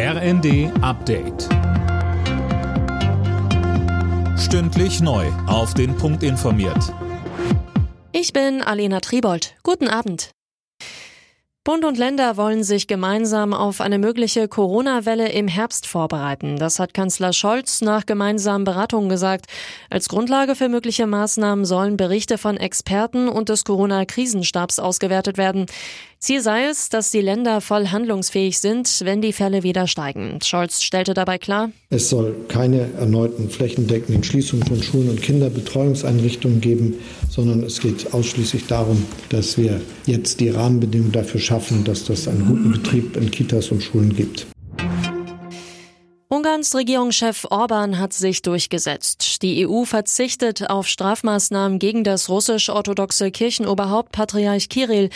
RND Update. Stündlich neu. Auf den Punkt informiert. Ich bin Alena Tribold. Guten Abend. Bund und Länder wollen sich gemeinsam auf eine mögliche Corona-Welle im Herbst vorbereiten. Das hat Kanzler Scholz nach gemeinsamen Beratungen gesagt. Als Grundlage für mögliche Maßnahmen sollen Berichte von Experten und des Corona-Krisenstabs ausgewertet werden. Ziel sei es, dass die Länder voll handlungsfähig sind, wenn die Fälle wieder steigen. Scholz stellte dabei klar, es soll keine erneuten flächendeckenden Schließungen von Schulen und Kinderbetreuungseinrichtungen geben, sondern es geht ausschließlich darum, dass wir jetzt die Rahmenbedingungen dafür schaffen, dass das einen guten Betrieb in Kitas und Schulen gibt. Ungarns Regierungschef Orban hat sich durchgesetzt. Die EU verzichtet auf Strafmaßnahmen gegen das russisch-orthodoxe Kirchenoberhaupt Patriarch Kirill.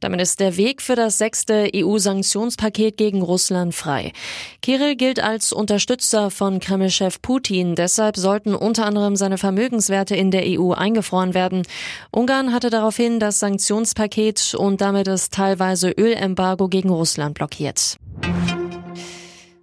Damit ist der Weg für das sechste EU-Sanktionspaket gegen Russland frei. Kirill gilt als Unterstützer von Kremlchef Putin. Deshalb sollten unter anderem seine Vermögenswerte in der EU eingefroren werden. Ungarn hatte daraufhin das Sanktionspaket und damit das teilweise Ölembargo gegen Russland blockiert.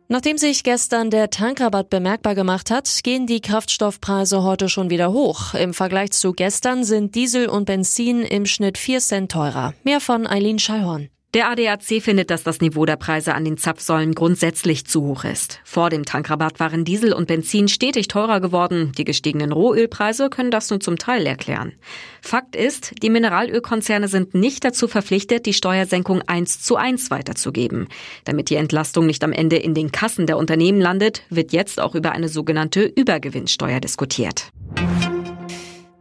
Nachdem sich gestern der Tankrabatt bemerkbar gemacht hat, gehen die Kraftstoffpreise heute schon wieder hoch. Im Vergleich zu gestern sind Diesel und Benzin im Schnitt 4 Cent teurer. Mehr von Eileen Schallhorn. Der ADAC findet, dass das Niveau der Preise an den Zapfsäulen grundsätzlich zu hoch ist. Vor dem Tankrabatt waren Diesel und Benzin stetig teurer geworden. Die gestiegenen Rohölpreise können das nur zum Teil erklären. Fakt ist, die Mineralölkonzerne sind nicht dazu verpflichtet, die Steuersenkung eins zu eins weiterzugeben. Damit die Entlastung nicht am Ende in den Kassen der Unternehmen landet, wird jetzt auch über eine sogenannte Übergewinnsteuer diskutiert.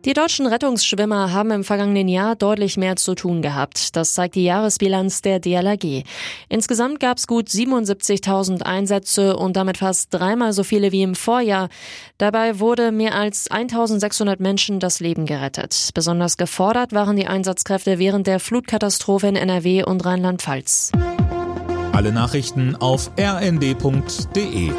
Die deutschen Rettungsschwimmer haben im vergangenen Jahr deutlich mehr zu tun gehabt. Das zeigt die Jahresbilanz der DLRG. Insgesamt gab es gut 77.000 Einsätze und damit fast dreimal so viele wie im Vorjahr. Dabei wurde mehr als 1.600 Menschen das Leben gerettet. Besonders gefordert waren die Einsatzkräfte während der Flutkatastrophe in NRW und Rheinland-Pfalz. Alle Nachrichten auf rnd.de